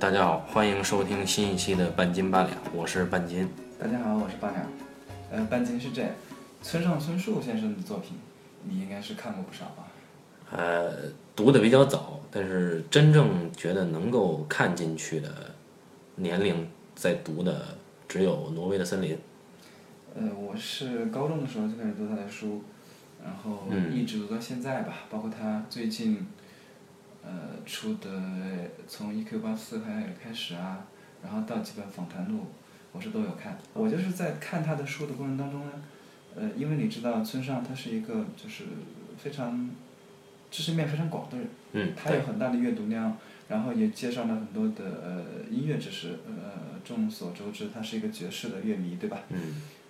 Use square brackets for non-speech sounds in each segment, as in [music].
大家好，欢迎收听新一期的半斤八两，我是半斤。大家好，我是八两。呃，半斤是这样，村上春树先生的作品，你应该是看过不少吧？呃，读的比较早，但是真正觉得能够看进去的年龄在读的只有《挪威的森林》。呃，我是高中的时候就开始读他的书，然后嗯一直读到现在吧，包括他最近呃出的从 EQ 八四开开始啊，然后到几本访谈录，我是都有看。我就是在看他的书的过程当中呢，呃，因为你知道村上他是一个就是非常知识面非常广的人，嗯，他有很大的阅读量，然后也介绍了很多的呃音乐知识，呃，众所周知，他是一个爵士的乐迷，对吧？嗯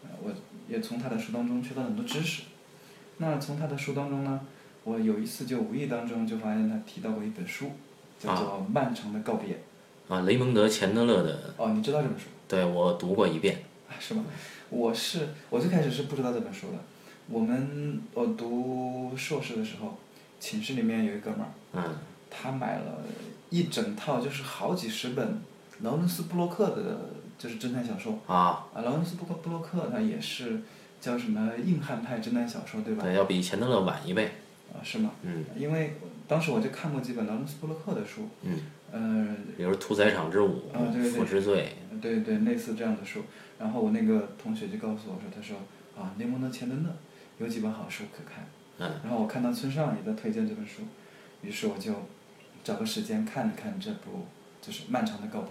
呃，我也从他的书当中学到很多知识。那从他的书当中呢，我有一次就无意当中就发现他提到过一本书，叫做《漫长的告别》。啊，雷蒙德·钱德勒的，哦，你知道这本书？对我读过一遍。啊，是吗？我是我最开始是不知道这本书的。我们我读硕士的时候，寝室里面有一哥们儿，嗯他买了一整套，就是好几十本劳伦斯·布洛克的，就是侦探小说。啊，啊，劳伦斯·布洛布洛克他也是叫什么硬汉派侦探小说，对吧？对，要比钱德勒晚一倍。啊，是吗？嗯因为当时我就看过几本劳伦斯·布洛克的书，嗯，呃，比如《屠宰场之舞》啊对对腐之罪》。对对，类似这样的书。然后我那个同学就告诉我说，他说啊，雷蒙德·钱德勒有几本好书可看。嗯然后我看到村上也在推荐这本书，于是我就找个时间看了看这部就是《漫长的告别》。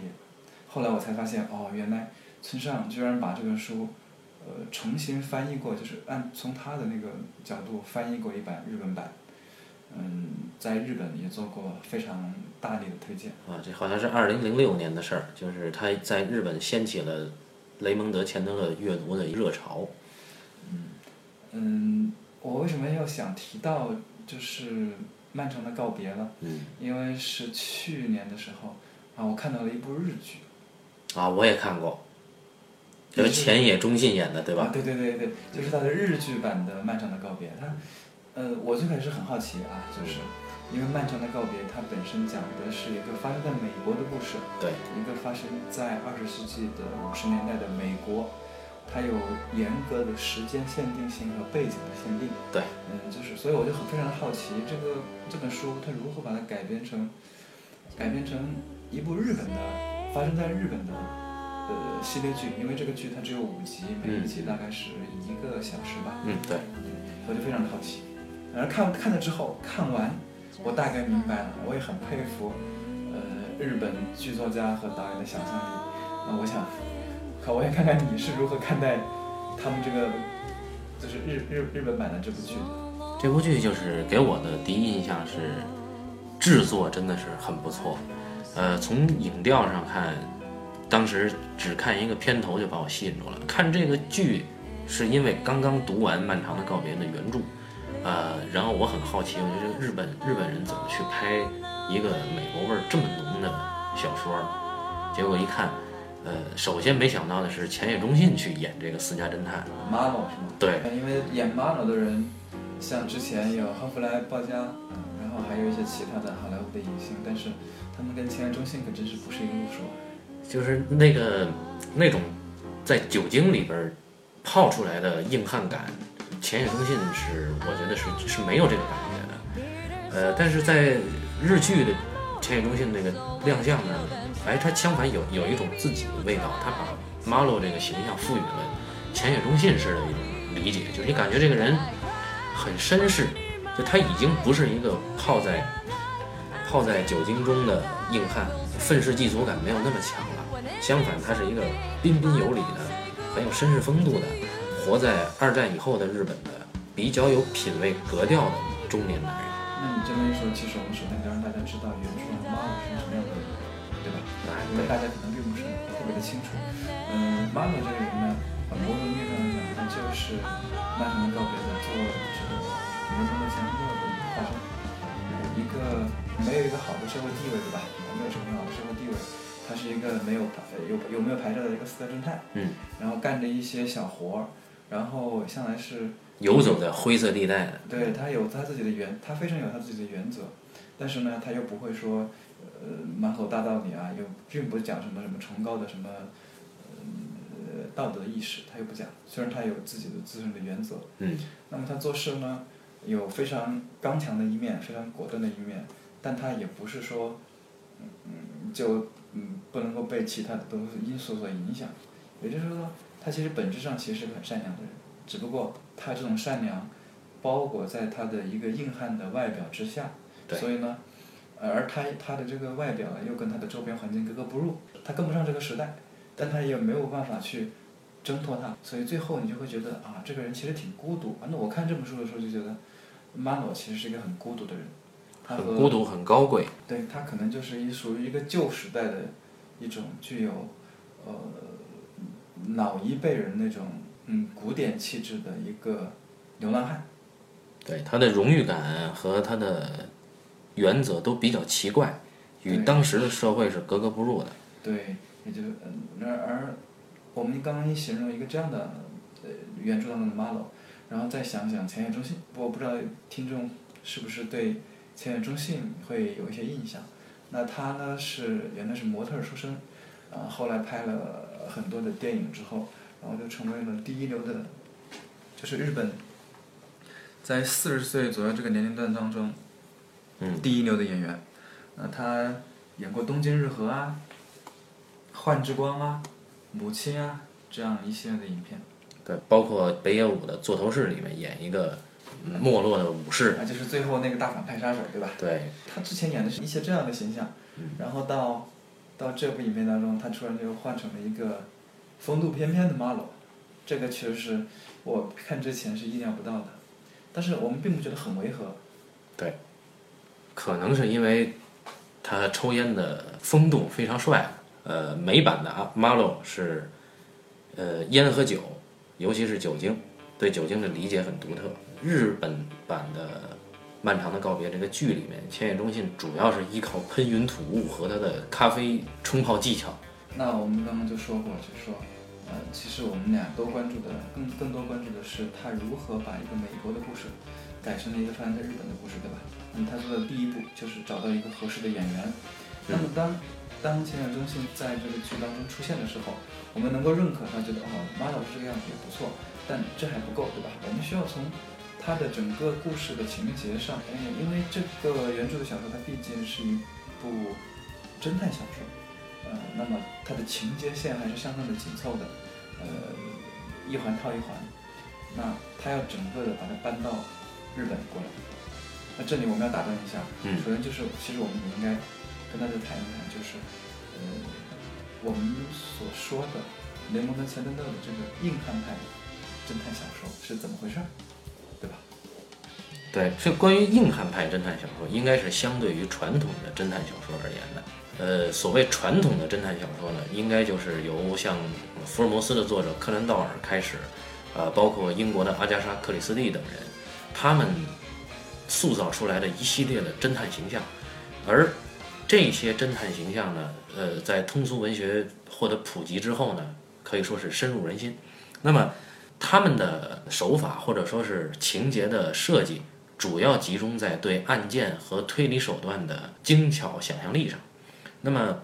后来我才发现，哦，原来村上居然把这本书，呃，重新翻译过，就是按从他的那个角度翻译过一版日本版。嗯，在日本也做过非常大力的推荐。啊，这好像是二零零六年的事儿，就是他在日本掀起了雷蒙德·钱德勒阅读的热潮。嗯，我为什么要想提到就是《漫长的告别》呢？嗯因为是去年的时候啊，我看到了一部日剧，啊，我也看过，就是前野忠信演的，对啊吧？对对对对，就是他的日剧版的《漫长的告别》。他，呃，我最开始很好奇啊，就是因为《漫长的告别》它本身讲的是一个发生在美国的故事，对，一个发生在二十世纪的五十年代的美国，它有严格的时间限定性和背景的限定。对，嗯，就是所以我就很非常好奇，这个这本书它如何把它改编成，改编成一部日本的发生在日本的呃系列剧，因为这个剧它只有五集，每一集大概是一个小时吧，嗯，对，我就非常的好奇。然后看看了之后，看完我大概明白了，我也很佩服呃日本剧作家和导演的想象力。那我想，可我想看看你是如何看待他们这个就是日日日本版的这部剧的。这部剧就是给我的第一印象是制作真的是很不错，呃，从影调上看，当时只看一个片头就把我吸引住了。看这个剧是因为刚刚读完《漫长的告别》的原著，呃，然后我很好奇，我觉得日本日本人怎么去拍一个美国味儿这么浓的小说，结果一看。呃，首先没想到的是前野忠信去演这个私家侦探，马龙是吗？对，因为演马龙的人，像之前有赫弗莱·鲍嘉，然后还有一些其他的好莱坞的影星，但是他们跟前野忠信可真是不是一个路数。就是那个那种在酒精里边泡出来的硬汉感，浅野忠信是我觉得是是没有这个感觉的。呃，但是在日剧的浅野忠信那个亮相呢，哎，他相反有有一种自己的味道，他把 Marlo 这个形象赋予了浅野忠信式的一种理解，就是你感觉这个人很绅士，就他已经不是一个泡在泡在酒精中的硬汉，愤世嫉俗感没有那么强。相反，他是一个彬彬有礼的、很有绅士风度的，活在二战以后的日本的比较有品味格调的中年男人。那你这么一说，其实我们首先得让大家知道原著的妈妈是什么样的人，对吧？哎，因为，大家可能并不是特别的清楚。嗯妈妈这个人呢，很某种意义上来讲，他就是《漫长的告别》的作者雷蒙德·钱德勒的一个化身。一个没有一个好的社会地位，对吧？没有什么好的社会地位，他是一个没有牌有有没有牌照的一个私家侦探，嗯，然后干着一些小活儿，然后向来是游走在灰色地带的。对他有他自己的原，他非常有他自己的原则，但是呢，他又不会说呃满口大道理啊，又并不讲什么什么崇高的什么呃道德意识，他又不讲。虽然他有自己的自身的原则，嗯。那么他做事呢，有非常刚强的一面，非常果断的一面，但他也不是说，嗯嗯，就嗯不能够被其他的东西因素所影响。也就是说，他其实本质上其实是个很善良的人，只不过他这种善良包裹在他的一个硬汉的外表之下，所以呢，呃而他他的这个外表呢又跟他的周边环境格格不入，他跟不上这个时代，但他也没有办法去挣脱它，所以最后你就会觉得啊，这个人其实挺孤独。反正我看这本书的时候就觉得，马诺其实是一个很孤独的人，很孤独，很高贵。对他可能就是一属于一个旧时代的一种具有呃老一辈人那种嗯古典气质的一个流浪汉。对他的荣誉感和他的原则都比较奇怪，与当时的社会是格格不入的。对，也就是嗯，而而我们刚刚一形容一个这样的呃原著当中的 Marlowe，然后再想想前野中信，我不知道听众是不是对前野忠信会有一些印象。那他呢是原来是模特儿出身，啊，后来拍了很多的电影之后，然后就成为了第一流的，就是日本在四十岁左右这个年龄段当中，嗯，第一流的演员。那他演过《东京日和》啊，《幻之光》啊，《母亲》啊，这样一系列的影片。对，包括北野武的《座头市》里面演一个嗯没落的武士。啊，就是最后那个大反派杀手，对吧？对，他之前演的是一些这样的形象，然后到到这部影片当中，他突然就换成了一个风度翩翩的 Marlowe，这个确实是我看之前是意料不到的，但是我们并不觉得很违和。对可能是因为他抽烟的风度非常帅。呃，美版的啊马洛是呃烟和酒，尤其是酒精，对酒精的理解很独特。日本版的《漫长的告别》这个剧里面，千叶忠信主要是依靠喷云吐雾和他的咖啡冲泡技巧。那我们刚刚就说过，就是说，呃，其实我们俩都关注的更更多关注的是他如何把一个美国的故事改成了一个发生在日本的故事，对吧？那么他做的第一步就是找到一个合适的演员。那么当当前野忠信在这个剧当中出现的时候，我们能够认可他，觉得哦，马老师这个样子也不错，但这还不够，对吧？我们需要从他的整个故事的情节上，因为这个原著的小说它毕竟是一部侦探小说。呃，那么它的情节线还是相当的紧凑的，呃，一环套一环。那他要整个的把它搬到日本过来。那这里我们要打断一下，嗯首先就是其实我们也应该跟大家谈一谈，就是呃，我们所说的雷蒙德·钱德勒的这个硬汉派侦探小说是怎么回事儿，对，这关于硬汉派侦探小说，应该是相对于传统的侦探小说而言的。呃，所谓传统的侦探小说呢，应该就是由像福尔摩斯的作者柯南道尔开始，呃，包括英国的阿加莎·克里斯蒂等人，他们塑造出来的一系列的侦探形象，而这些侦探形象呢，呃，在通俗文学获得普及之后呢，可以说是深入人心。那么他们的手法或者说是情节的设计，主要集中在对案件和推理手段的精巧想象力上。那么，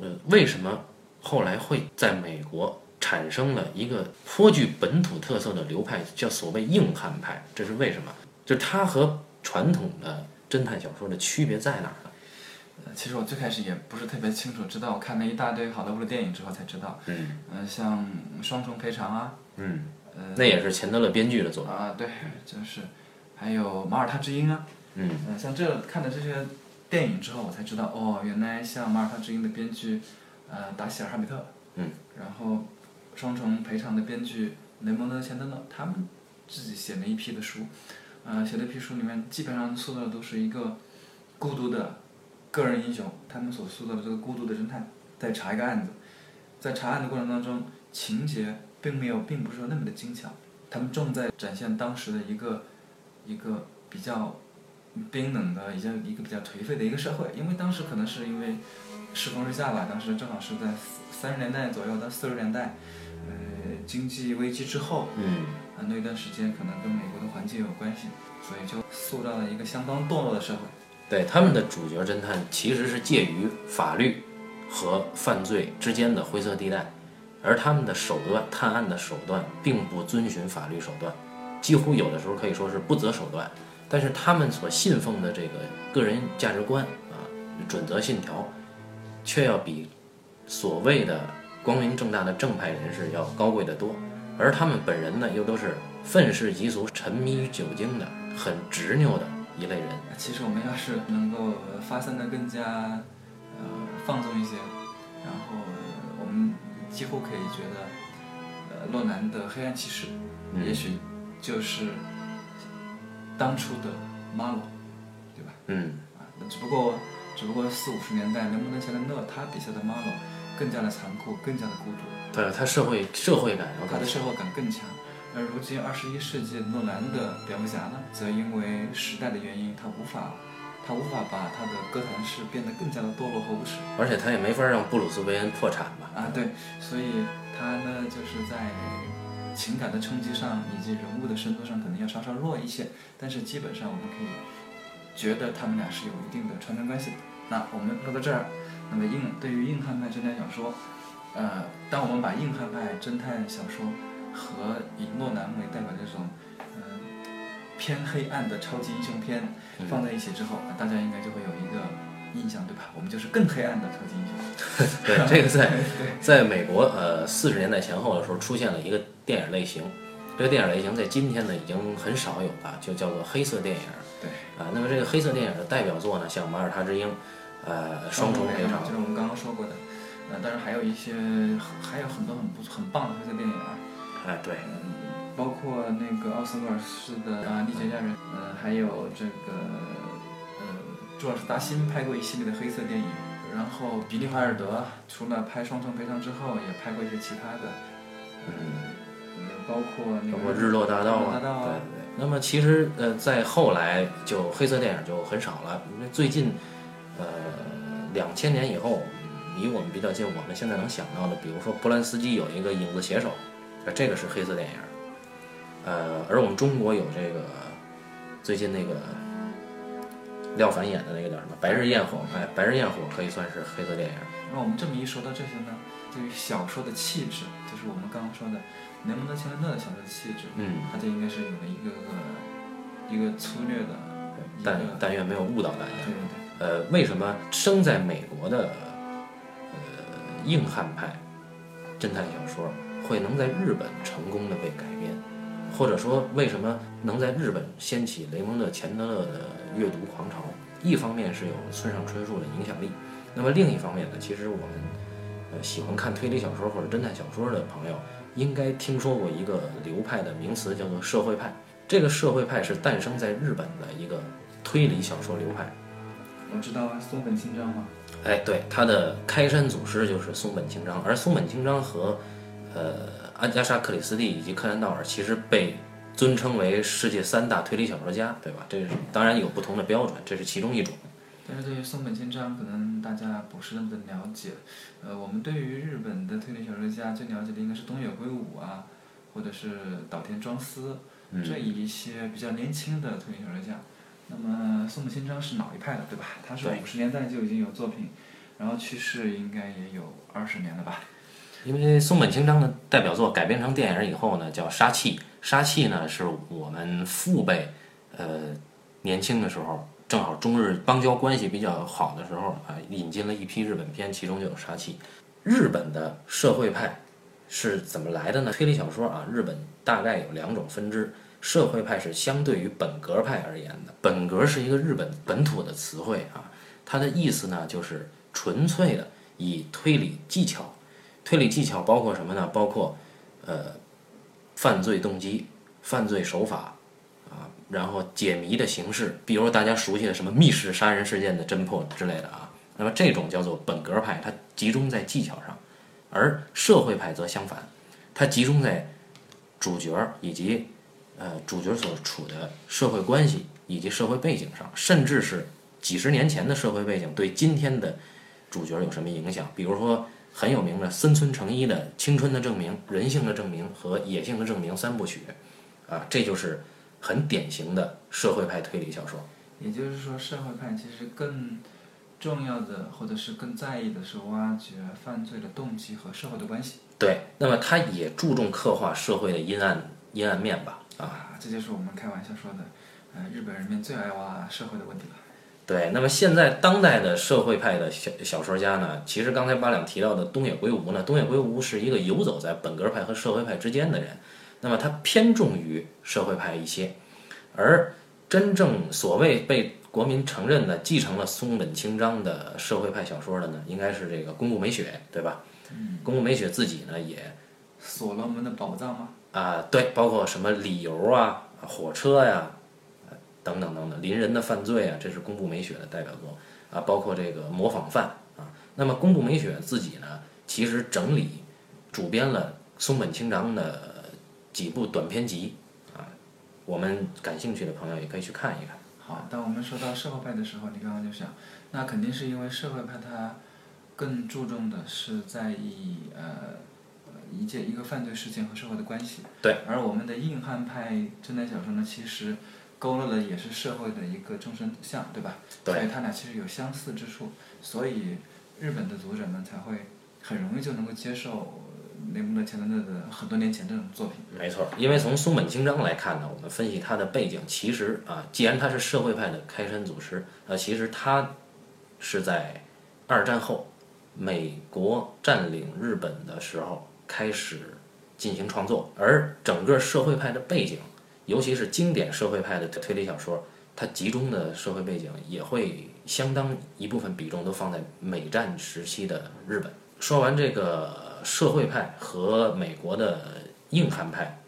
呃，为什么后来会在美国产生了一个颇具本土特色的流派，叫所谓硬汉派？这是为什么？就是它和传统的侦探小说的区别在哪儿呢？呃，其实我最开始也不是特别清楚，直到我看了一大堆好莱坞的电影之后才知道。嗯嗯、像《双重赔偿》啊，嗯，呃，那也是钱德勒编剧的作品。啊，对，就是还有《马耳他之鹰》啊，嗯。嗯、像这看了这些电影之后，我才知道，哦，原来像《马耳他之鹰》的编剧，呃，达希尔·哈比特，嗯，然后《双重赔偿》的编剧雷蒙德·钱德勒，他们自己写了一批的书，呃，写的一批书里面基本上塑造的都是一个孤独的个人英雄，他们所塑造的这个孤独的侦探在查一个案子，在查案的过程当中，情节并没有，并不是说那么的精巧，他们重在展现当时的一个一个比较冰冷的、一个一个比较颓废的一个社会，因为当时可能是因为世风日下吧，当时正好是在三十年代左右到四十年代，呃，经济危机之后，嗯啊，那段时间可能跟美国的环境有关系，所以就塑造了一个相当堕落的社会。对他们的主角侦探其实是介于法律和犯罪之间的灰色地带，而他们的手段探案的手段并不遵循法律手段，几乎有的时候可以说是不择手段。但是他们所信奉的这个个人价值观啊、准则信条，却要比所谓的光明正大的正派人士要高贵得多。而他们本人呢，又都是愤世嫉俗、沉迷于酒精的、很执拗的一类人。其实我们要是能够发散的更加呃放纵一些，然后呃我们几乎可以觉得，呃洛南的黑暗骑士，嗯也许就是当初的马龙，对吧？嗯，啊，那只不过只不过四五十年代能不能像勒他笔下的马龙更加的残酷，更加的孤独，对，他社会社会感。他的社会感更强。而如今二十一世纪诺兰的蝙蝠侠呢，则因为时代的原因，他无法，他无法把他的哥谭市变得更加的堕落和无耻而且他也没法让布鲁斯韦恩破产吧？啊，对，所以他呢就是在情感的冲击上以及人物的深度上可能要稍稍弱一些，但是基本上我们可以觉得他们俩是有一定的传承关系的。那我们说到这儿，那么硬对于硬汉派侦探小说，呃，当我们把硬汉派侦探小说和以诺兰为代表的这种，呃，偏黑暗的超级英雄片放在一起之后，大家应该就会有一印象，对吧？我们就是更黑暗的超级英雄。[laughs] 对，这个在 [laughs] 在美国呃四十年代前后的时候出现了一个电影类型，这个电影类型在今天呢已经很少有了，就叫做黑色电影。对，啊，那么这个黑色电影的代表作呢，像《马耳他之鹰》，呃，《双重赔偿就》，是我们刚刚说过的。呃，当然还有一些，还有很多很不很棒的黑色电影啊，哎，对，包括那个奥斯威尔斯的啊《丽姐家人》，呃，还有这个呃朱尔斯达辛拍过一系列的黑色电影，然后比利怀尔德除了拍《双重赔偿》之后，也拍过一些其他的，嗯，呃，包括那个包括《日落大道》啊，对对。那么其实呃，在后来就黑色电影就很少了，因为最近呃两千年以后，离我们比较近，我们现在能想到的，比如说波兰斯基有一个《影子写手》，呃这个是黑色电影。呃，而我们中国有这个最近那个廖凡演的那个叫什么《白日焰火》，哎，《白日焰火》可以算是黑色电影。那我们这么一说到这些呢，对于小说的气质，就是我们刚刚说的雷蒙德·钱德勒的小说的气质，嗯，它就应该是有了一个个一个粗略的但但愿没有误导大家。对对对。呃，为什么生在美国的呃硬汉派侦探小说会能在日本成功的被改编，或者说为什么能在日本掀起雷蒙德·钱德勒的阅读狂潮？一方面是有村上春树的影响力，那么另一方面呢，其实我们呃喜欢看推理小说或者侦探小说的朋友，应该听说过一个流派的名词叫做社会派。这个社会派是诞生在日本的一个推理小说流派。我知道啊，松本清张吗，哎，对，他的开山祖师就是松本清张，而松本清张和呃安加莎·克里斯蒂以及柯南·道尔其实被尊称为世界三大推理小说家，对吧？这是当然有不同的标准，这是其中一种。但是对于松本清张，可能大家不是那么的了解。呃，我们对于日本的推理小说家最了解的应该是东野圭吾啊，或者是岛田庄司、嗯这一些比较年轻的推理小说家。那么松本清张是老一派的，对吧？他是对五十年代就已经有作品，然后去世应该也有二十年了吧？因为松本清张的代表作改编成电影以后呢，叫《杀气》。《杀气》呢是我们父辈，呃，年轻的时候，正好中日邦交关系比较好的时候啊，引进了一批日本片，其中就有《杀气》。日本的社会派是怎么来的呢？推理小说啊，日本大概有两种分支。社会派是相对于本格派而言的，本格是一个日本本土的词汇啊，它的意思呢就是纯粹的以推理技巧。推理技巧包括什么呢？包括，呃，犯罪动机、犯罪手法，啊，然后解谜的形式，比如大家熟悉的什么密室杀人事件的侦破之类的啊。那么这种叫做本格派，它集中在技巧上；而社会派则相反，它集中在主角以及呃主角所处的社会关系以及社会背景上，甚至是几十年前的社会背景对今天的主角有什么影响？比如说很有名的森村诚一的《青春的证明》《人性的证明》和《野性的证明》三部曲，啊，这就是很典型的社会派推理小说。也就是说，社会派其实更重要的，或者是更在意的是挖掘犯罪的动机和社会的关系。对，那么他也注重刻画社会的阴暗阴暗面吧？啊，啊，这就是我们开玩笑说的，呃，日本人民最爱挖社会的问题了。对，那么现在当代的社会派的小小说家呢，其实刚才八两提到的东野圭吾呢，东野圭吾是一个游走在本格派和社会派之间的人，那么他偏重于社会派一些，而真正所谓被国民承认的继承了松本清张的社会派小说的呢，应该是这个宫部美雪，对吧？嗯，宫部美雪自己呢也所罗门的宝藏吗？啊，对，包括什么理由啊、火车呀、呃等等等等，邻人的犯罪啊，这是宫部美雪的代表作啊，包括这个模仿犯啊。那么宫部美雪自己呢，其实整理主编了松本清张的几部短篇集啊，我们感兴趣的朋友也可以去看一看。好，当我们说到社会派的时候，你刚刚就想，那肯定是因为社会派它更注重的是在意呃呃一件一个犯罪事件和社会的关系。对。而我们的硬汉派侦探小说呢，其实勾勒的也是社会的一个众生相，对吧？对所以他俩其实有相似之处，所以日本的读者们才会很容易就能够接受雷蒙德·钱德勒的很多年前这种作品。没错，因为从松本清张来看呢，我们分析他的背景，其实啊，既然他是社会派的开山祖师，呃，其实他是在二战后美国占领日本的时候开始进行创作，而整个社会派的背景，尤其是经典社会派的推理小说，它集中的社会背景也会相当一部分比重都放在美战时期的日本。说完这个社会派和美国的硬汉派，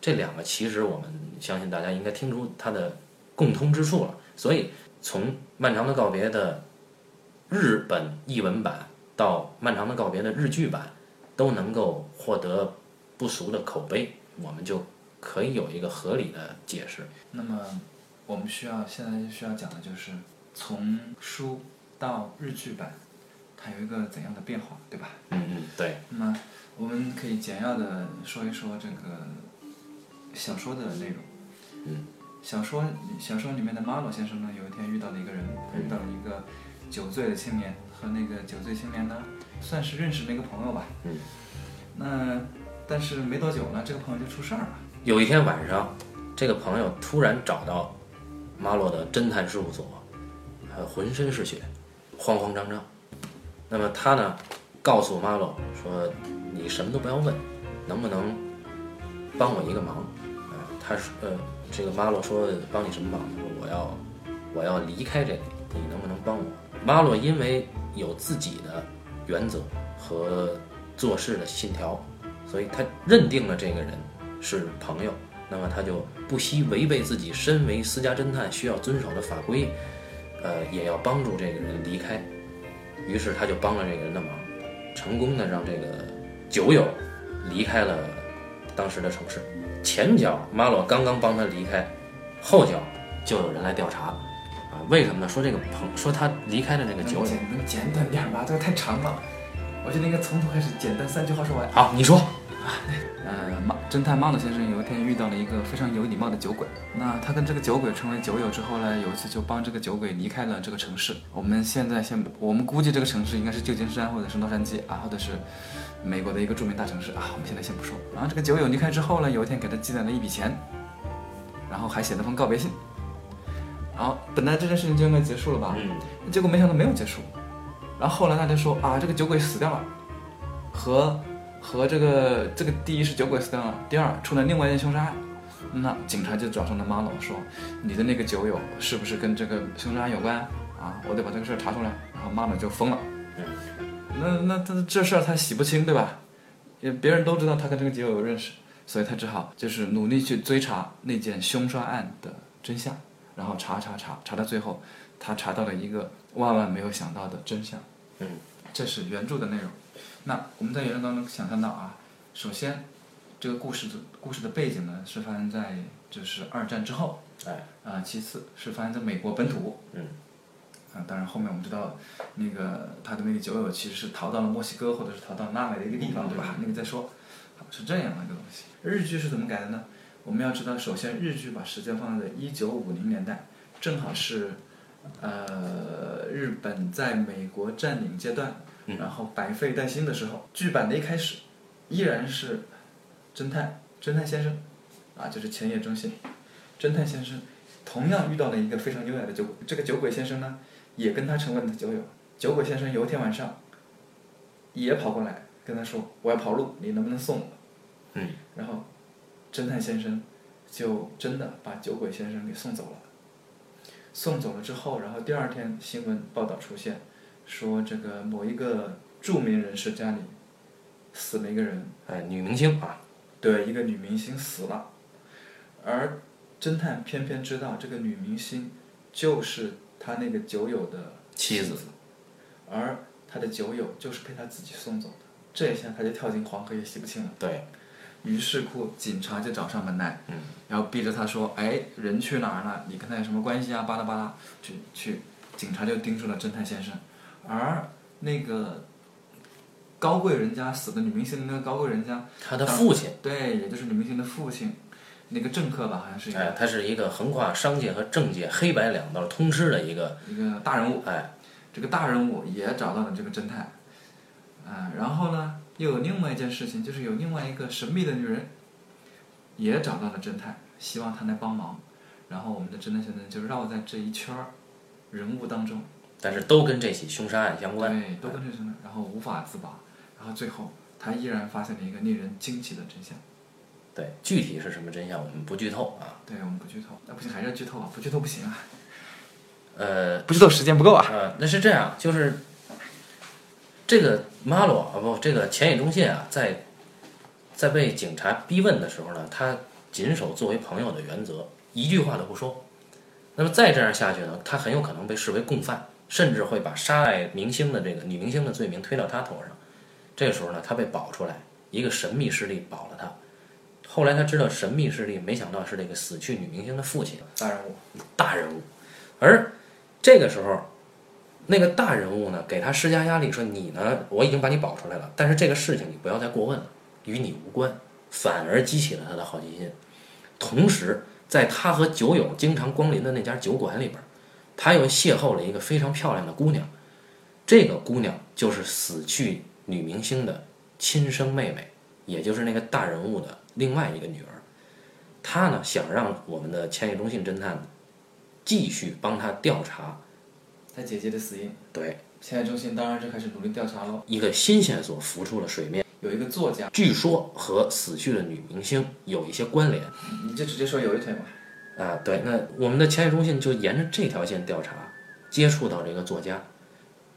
这两个其实我们相信大家应该听出它的共通之处了。所以从《漫长的告别》的日本译文版到《漫长的告别》的日剧版，都能够获得不俗的口碑，我们就可以有一个合理的解释。那么我们需要现在需要讲的就是从书到日剧版，它有一个怎样的变化，对吧？嗯嗯，对，那么我们可以简要的说一说这个小说的内容。嗯，小说小说里面的马洛先生呢，有一天遇到了一个人，遇到了一个酒醉的青年，和那个酒醉青年呢，算是认识了一个朋友吧。嗯，那但是没多久呢，这个朋友就出事儿了。有一天晚上，这个朋友突然找到马洛的侦探事务所，呃，浑身是血，慌慌张张。那么他呢，告诉马洛说：“你什么都不要问，能不能帮我一个忙？”呃，他说：“呃，这个马洛说帮你什么忙？他说我要我要离开这里，你能不能帮我？”马洛因为有自己的原则和做事的信条，所以他认定了这个人是朋友，那么他就不惜违背自己身为私家侦探需要遵守的法规，呃，也要帮助这个人离开。于是他就帮了这个人的忙，成功的让这个酒友离开了当时的城市。前脚马洛刚刚帮他离开，后脚就有人来调查，啊，为什么呢？说这个朋说他离开的那个酒友，能简能简短点吗，这个太长了。我觉得应该从头开始，简单三句话说完。好，你说，呃，马侦探马洛先生有一天遇到了一个非常有礼貌的酒鬼，那他跟这个酒鬼成为酒友之后呢，有一次就帮这个酒鬼离开了这个城市。我们现在先，我们估计这个城市应该是旧金山或者是洛杉矶啊，或者是美国的一个著名大城市啊，我们现在先不说。然后这个酒友离开之后呢，有一天给他寄来了一笔钱，然后还写了封告别信。然后本来这件事情就应该结束了吧，嗯，结果没想到没有结束。然后后来大家说啊，这个酒鬼死掉了，和和这个这个第一是酒鬼死掉了，第二出了另外一件凶杀案，那警察就找上了马龙说，你的那个酒友是不是跟这个凶杀案有关啊？我得把这个事儿查出来。然后马龙就疯了，那那他这事儿他洗不清对吧？也别人都知道他跟这个酒友有认识，所以他只好就是努力去追查那件凶杀案的真相，然后查查查查到最后，他查到了一个万万没有想到的真相。嗯，这是原著的内容。那我们在原著当中想象到啊，首先这个故事的故事的背景呢是发生在就是二战之后，哎，啊，其次是发生在美国本土，嗯，啊，当然后面我们知道那个他的那个酒友其实是逃到了墨西哥或者是逃到拉美的一个地方，对吧？那个再说，好是这样的一个东西。日剧是怎么改的呢？我们要知道，首先日剧把时间放在一九五零年代，正好是，呃，日本在美国占领阶段，嗯然后百废待兴的时候，剧版的一开始依然是侦探侦探先生，啊，就是前野忠信，侦探先生同样遇到了一个非常优雅的酒鬼，这个酒鬼先生呢，也跟他成为了酒友。酒鬼先生有一天晚上，也跑过来跟他说：“我要跑路，你能不能送我？”嗯，然后侦探先生就真的把酒鬼先生给送走了。送走了之后，然后第二天新闻报道出现，说这个某一个著名人士家里死了一个人，哎，女明星啊，对，一个女明星死了，而侦探偏偏知道这个女明星就是他那个酒友的妻子子，而他的酒友就是被他自己送走的，这一下他就跳进黄河也洗不清了。对，于是乎，警察就找上门来，嗯然后逼着他说：“哎，人去哪儿了？你跟他有什么关系啊？”巴拉巴拉，去去，警察就盯住了侦探先生，而那个高贵人家死的女明星的那个高贵人家，他的父亲，对，也就是女明星的父亲，那个政客吧，好像是一个、哎，他是一个横跨商界和政界黑白两道通吃的一个，一个大人物，哎，这个大人物也找到了这个侦探，啊，然后呢，又有另外一件事情，就是有另外一个神秘的女人，也找到了侦探，希望他来帮忙，然后我们的侦探先生就绕在这一圈儿人物当中，但是都跟这起凶杀案相关。对，都跟这什么，然后无法自拔，然后最后他依然发现了一个令人惊奇的真相。对，具体是什么真相我们不剧透啊。对我们不剧透，那、不行还是要剧透啊，不剧透不行啊，[laughs] 呃，不剧透时间不够啊。呃，那是这样，就是这个马洛啊不，这个前野忠信啊，在在被警察逼问的时候呢，他谨守作为朋友的原则，一句话都不说。那么再这样下去呢，他很有可能被视为共犯，甚至会把杀害明星的这个女明星的罪名推到他头上。这个时候呢，他被保出来，一个神秘势力保了他。后来他知道神秘势力，没想到是这个死去女明星的父亲。大人物，大人物，而这个时候，那个大人物呢，给他施加压力，说你呢，我已经把你保出来了，但是这个事情你不要再过问了，与你无关，反而激起了他的好奇心。同时，在他和酒友经常光临的那家酒馆里边，他又邂逅了一个非常漂亮的姑娘，这个姑娘就是死去女明星的亲生妹妹，也就是那个大人物的另外一个女儿。他呢，想让我们的千叶忠信侦探继续帮他调查，他姐姐的死因，对千叶中信当然就开始努力调查喽。一个新线索浮出了水面，有一个作家，据说和死去的女明星有一些关联你就直接说有一腿吧。啊。对，那我们的千叶忠信就沿着这条线调查，接触到这个作家，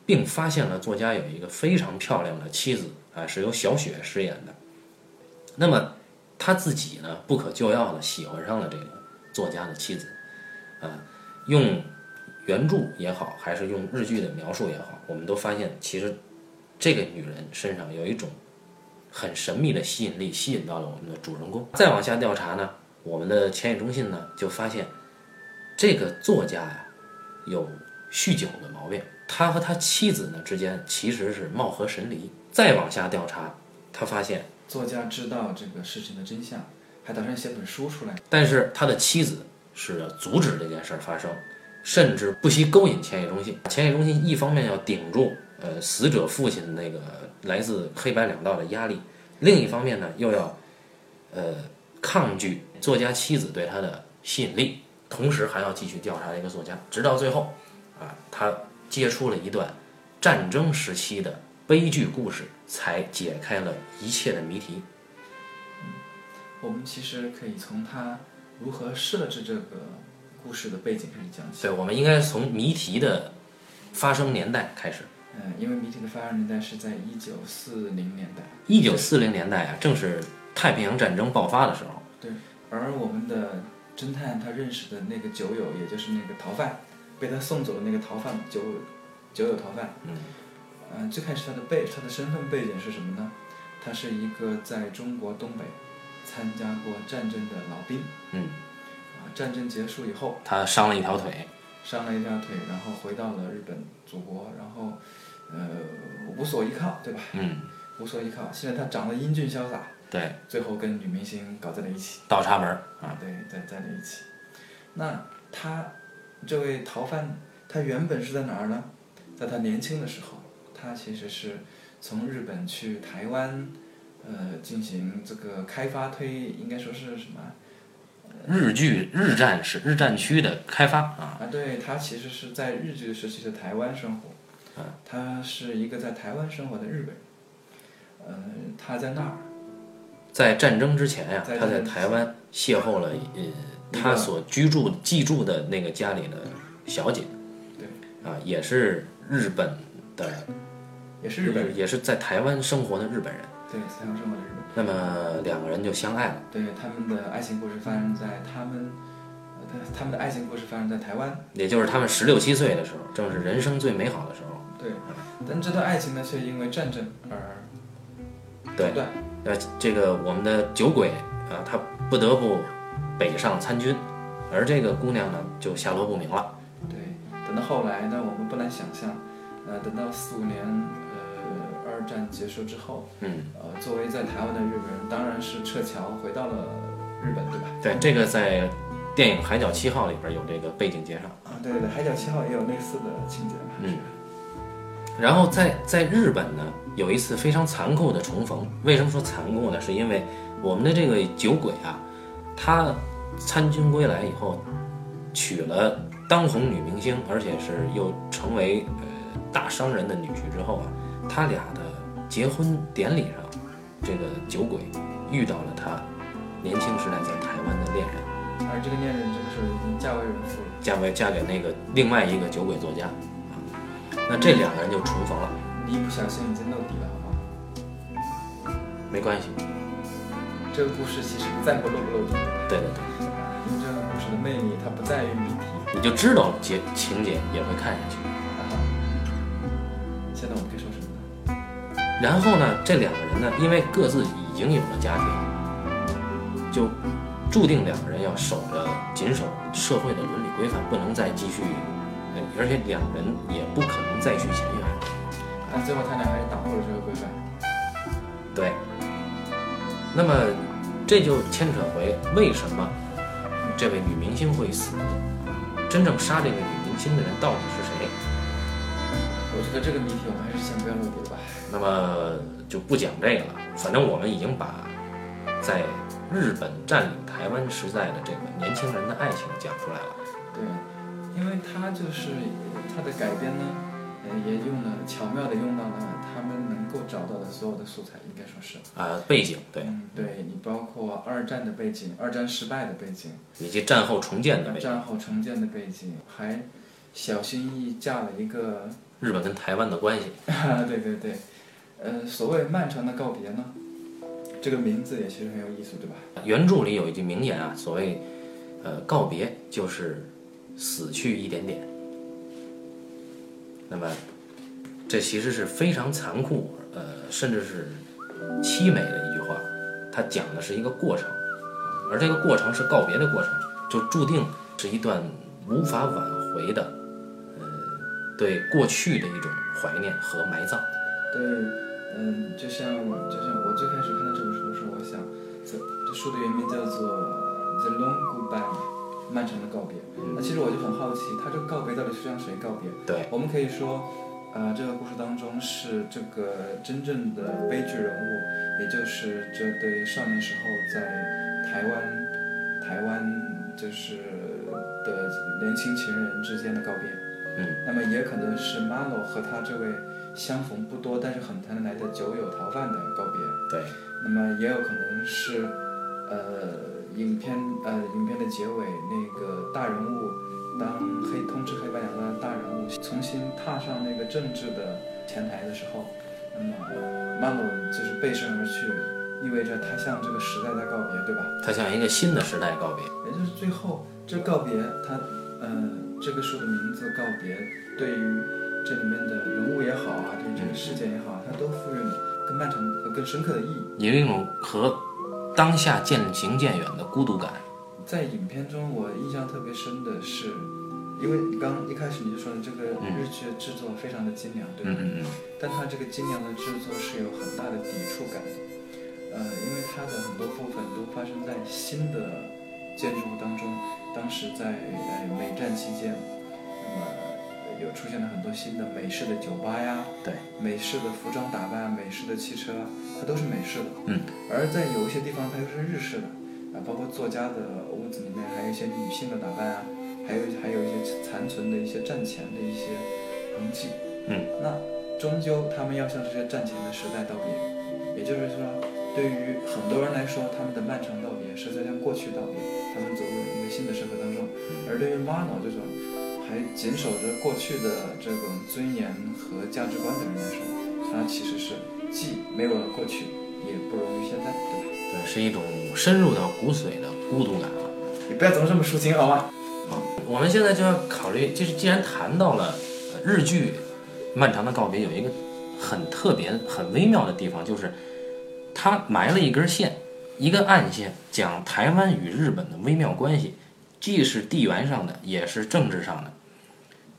并发现了作家有一个非常漂亮的妻子啊，是由小雪饰演的。那么他自己呢，不可救药的喜欢上了这个作家的妻子，啊，用原著也好，还是用日剧的描述也好，我们都发现其实这个女人身上有一种很神秘的吸引力，吸引到了我们的主人公。再往下调查呢，我们的前野忠信呢就发现这个作家呀有酗酒的毛病，他和他妻子呢之间其实是貌合神离。再往下调查，他发现。作家知道这个事情的真相，还打算写本书出来。但是他的妻子是要阻止这件事儿发生，甚至不惜勾引千叶忠信。千叶忠信一方面要顶住呃死者父亲那个来自黑白两道的压力，另一方面呢又要呃抗拒作家妻子对他的吸引力，同时还要继续调查一个作家，直到最后啊他接出了一段战争时期的悲剧故事，才解开了一切的谜题。嗯我们其实可以从他如何设置这个故事的背景开始讲起。对，我们应该从谜题的发生年代开始。嗯，因为谜题的发生年代是在一九四零年代，一九四零年代啊，正是太平洋战争爆发的时候。而我们的侦探他认识的那个酒友，也就是那个逃犯，被他送走的那个逃犯酒酒友逃犯，嗯，呃，最开始他的背他的身份背景是什么呢？他是一个在中国东北参加过战争的老兵，嗯，啊，战争结束以后，他伤了一条腿。伤了一条腿，然后回到了日本祖国，然后呃无所依靠，对吧？嗯，无所依靠。现在他长得英俊潇洒，对，最后跟女明星搞在了一起。倒插门儿啊。啊，对，在在了一起。那他这位逃犯他原本是在哪儿呢？在他年轻的时候，他其实是从日本去台湾，呃，进行这个开发推，应该说是什么？日据日战时日战区的开发啊，啊，对他其实是在日据时期的台湾生活，啊他是一个在台湾生活的日本人，呃，他在那儿，在战争之前呀、他在台湾邂逅了呃他所居住寄住的那个家里的小姐，对，啊，也是日本的，也是日本人，也是在台湾生活的日本人。对，台湾生活的日本人。那么两个人就相爱了。对，他们的爱情故事发生在他们，呃，他他们的爱情故事发生在台湾。也就是他们十六七岁的时候，正是人生最美好的时候。对，但这段爱情呢，却因为战争而对中断。呃，这个我们的酒鬼啊，他不得不北上参军，而这个姑娘呢，就下落不明了。对，等到后来呢，我们不难想象，呃，等到四五年，呃，二战结束之后，嗯，呃，作为在台湾的日本人，当然是撤侨回到了日本，对吧？对，这个在电影《海角七号》里边有这个背景介绍。啊，对对对，《海角七号》也有类似的情节嘛。嗯然后在在日本呢，有一次非常残酷的重逢。为什么说残酷呢？是因为我们的这个酒鬼啊，他参军归来以后，娶了当红女明星，而且是又成为呃大商人的女婿之后啊，他俩的结婚典礼上，这个酒鬼遇到了他年轻时代在台湾的恋人，而这个恋人这个时候已经嫁为人妇了。嫁为嫁给那个另外一个酒鬼作家，那这两个人就重逢了，你一不小心已经露底了，好吗？没关系，这个故事其实不在乎露不露底，对对对。因为这个故事的魅力，它不在于谜题。你就知道结情节也会看下去。现在我们可以说什么呢？然后呢，这两个人呢，因为各自已经有了家庭，就注定两个人要守着谨守社会的伦理规范，不能再继续，呃而且两人也不可能再续前缘。但最后他俩还是打破了这个规范。对。那么这就牵扯回为什么这位女明星会死？真正杀这个女明星的人到底是谁？我觉得这个谜题我们还是先不要露底了吧。那么就不讲这个了。反正我们已经把在日本占领台湾时代的这个年轻人的爱情讲出来了。对，因为他就是他的改编呢，呃，也用了巧妙的用到了他们能够找到的所有的素材，应该说是。啊、背景对，嗯，对你包括二战的背景，二战失败的背景，以及战后重建的背景，战后重建的背景，还小心翼翼架了一个日本跟台湾的关系。[laughs] 对对对，呃，所谓漫长的告别呢，这个名字也其实很有意思，对吧？原著里有一句名言啊，所谓呃告别就是死去一点点。那么这其实是非常残酷，呃，甚至是凄美的一句话。它讲的是一个过程，而这个过程是告别的过程，就注定是一段无法挽回的，呃，对过去的一种怀念和埋葬。对，嗯，就像就像我最开始看到这本书的时候，我想，这这书的原名叫做《The Long Goodbye》，漫长的告别。那其实我就很好奇，他这个告别到底是向谁告别？对，我们可以说，呃，这个故事当中是这个真正的悲剧人物，也就是这对少年时候在台湾台湾就是的年轻情人之间的告别。嗯，那么也可能是 Marlo 和他这位相逢不多但是很谈得来的酒友逃犯的告别。对，那么也有可能是，呃，影片呃影片的结尾那个大人物，当黑通知黑白两道的大人物重新踏上那个政治的前台的时候，那么 Marlo 就是背身而去，意味着他向这个时代在告别，对吧？他向一个新的时代告别。也就是最后这告别，他呃这个书的名字告别，对于这里面的人物也好啊，对于这个事件也好，它都赋予了更漫长和更深刻的意义。有一种和当下渐行渐远的孤独感。在影片中，我印象特别深的是，因为你刚一开始你就说的这个日剧的制作非常的精良，对吧？嗯嗯嗯，但它这个精良的制作是有很大的抵触感的，呃，因为它的很多部分都发生在新的建筑物当中，当时在呃美战期间，那么呃有出现了很多新的美式的酒吧呀，对，美式的服装打扮、美式的汽车啊，它都是美式的。嗯。而在有一些地方，它又是日式的啊，包括作家的屋子里面还有一些女性的打扮啊，还有还有一些残存的一些战前的一些痕迹。嗯。那终究他们要向这些战前的时代道别，也就是说，对于很多人来说，他们的漫长道别是在向过去道别，他们走入了一个新的社会当中。而对于 Mano 这种还谨守着过去的这种尊严和价值观的人来说，他其实是既没有了过去，也不容于现在，对吧？对，是一种深入到骨髓的孤独感啊。你不要总是这么抒情好吗？好我们现在就要考虑，就是既然谈到了呃日剧《漫长的告别》，有一个很特别、很微妙的地方，就是它埋了一根线，一个暗线，讲台湾与日本的微妙关系，既是地缘上的，也是政治上的。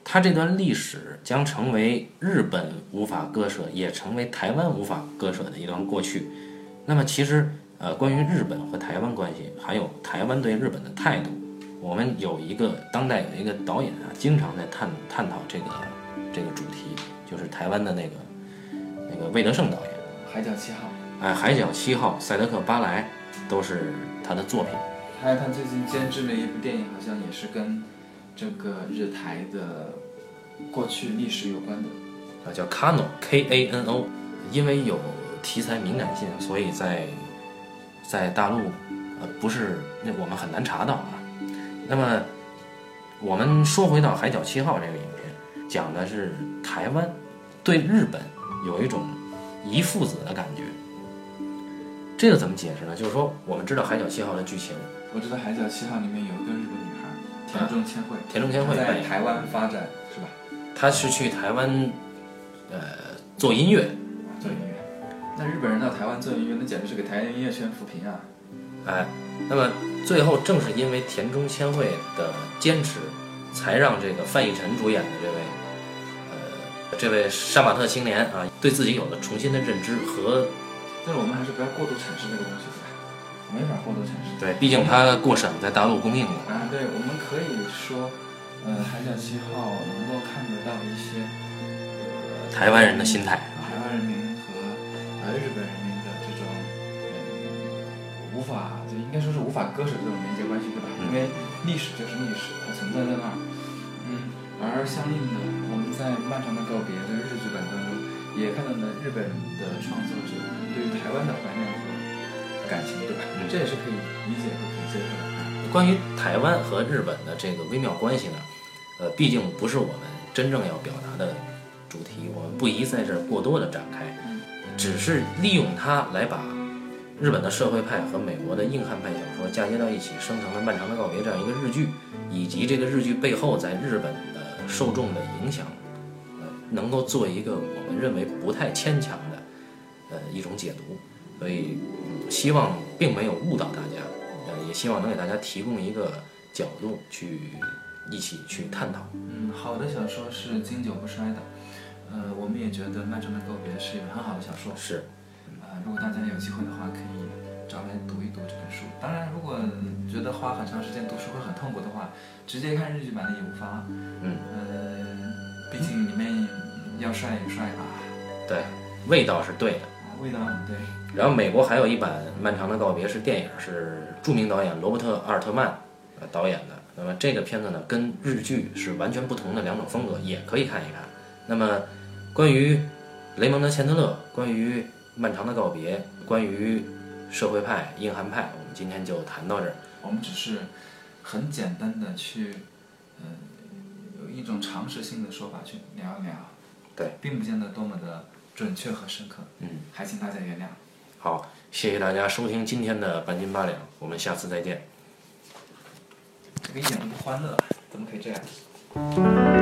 它这段历史将成为日本无法割舍，也成为台湾无法割舍的一段过去。那么，其实呃，关于日本和台湾关系，还有台湾对日本的态度，我们有一个当代有一个导演啊，经常在探探讨这个这个主题，就是台湾的那个那个魏德胜导演，海角七号，哎，《海角七号》、赛德克·巴莱都是他的作品。还有他最近监制了一部电影，好像也是跟这个日台的过去历史有关的。啊，叫 Kano K A N O，因为有题材敏感性，所以在在大陆呃不是那我们很难查到啊。那么我们说回到《海角七号》这个影片，讲的是台湾对日本有一种遗父子的感觉。这个怎么解释呢？就是说，我们知道《海角七号》的剧情，我知道《海角七号》里面有一个日本女孩田中千惠，田中千惠在台湾发展是吧？她是去台湾呃做音乐，做音乐。那日本人到台湾做音乐，那简直是给台湾音乐圈扶贫啊！哎，那么最后正是因为田中千惠的坚持，才让这个范逸臣主演的这位，呃，这位杀马特青年啊，对自己有了重新的认知和但是我们还是不要过度阐释那个东西，对吧？没法过度阐释。对，毕竟它过审在大陆公映过。啊，对，我们可以说，呃，《海角七号》能够看得到一些呃台湾人的心态，台湾人民和呃日本人民的这种呃无法，就应该说是无法割舍这种连接关系，对吧？嗯因为历史就是历史，它存在在那儿。嗯，而相应的，我们在《漫长的告别》这个日剧版当中，也看到了日本的创作者对于台湾的怀念和感情，对吧？嗯这也是可以理解和可以接受的。关于台湾和日本的这个微妙关系呢，呃，毕竟不是我们真正要表达的主题，我们不宜在这儿过多的展开，只是利用它来把日本的社会派和美国的硬汉派小说嫁接到一起，生成了《漫长的告别》这样一个日剧，以及这个日剧背后在日本的受众的影响，呃，能够做一个我们认为不太牵强的呃一种解读，所以、嗯希望并没有误导大家。呃，也希望能给大家提供一个角度去一起去探讨。嗯，好的小说是经久不衰的。呃，我们也觉得《漫长的告别》是一本很好的小说。是，呃，如果大家有机会的话，可以找来读一读这本书。当然，如果觉得花很长时间读书会很痛苦的话，直接看日剧版的也无妨。嗯，呃，毕竟里面要帅有帅吧，对，味道是对的。啊，味道很对。然后美国还有一版《漫长的告别》是电影，是著名导演罗伯特·阿尔特曼呃导演的。那么这个片子呢，跟日剧是完全不同的两种风格，也可以看一看。那么关于雷蒙德·钱德勒，关于《漫长的告别》，关于社会派、硬汉派，我们今天就谈到这儿。我们只是很简单的去，呃，有一种常识性的说法去聊一聊，对，并不见得多么的准确和深刻，嗯，还请大家原谅。好，谢谢大家收听今天的半斤八两，我们下次再见。这个一点都不欢乐，怎么可以这样？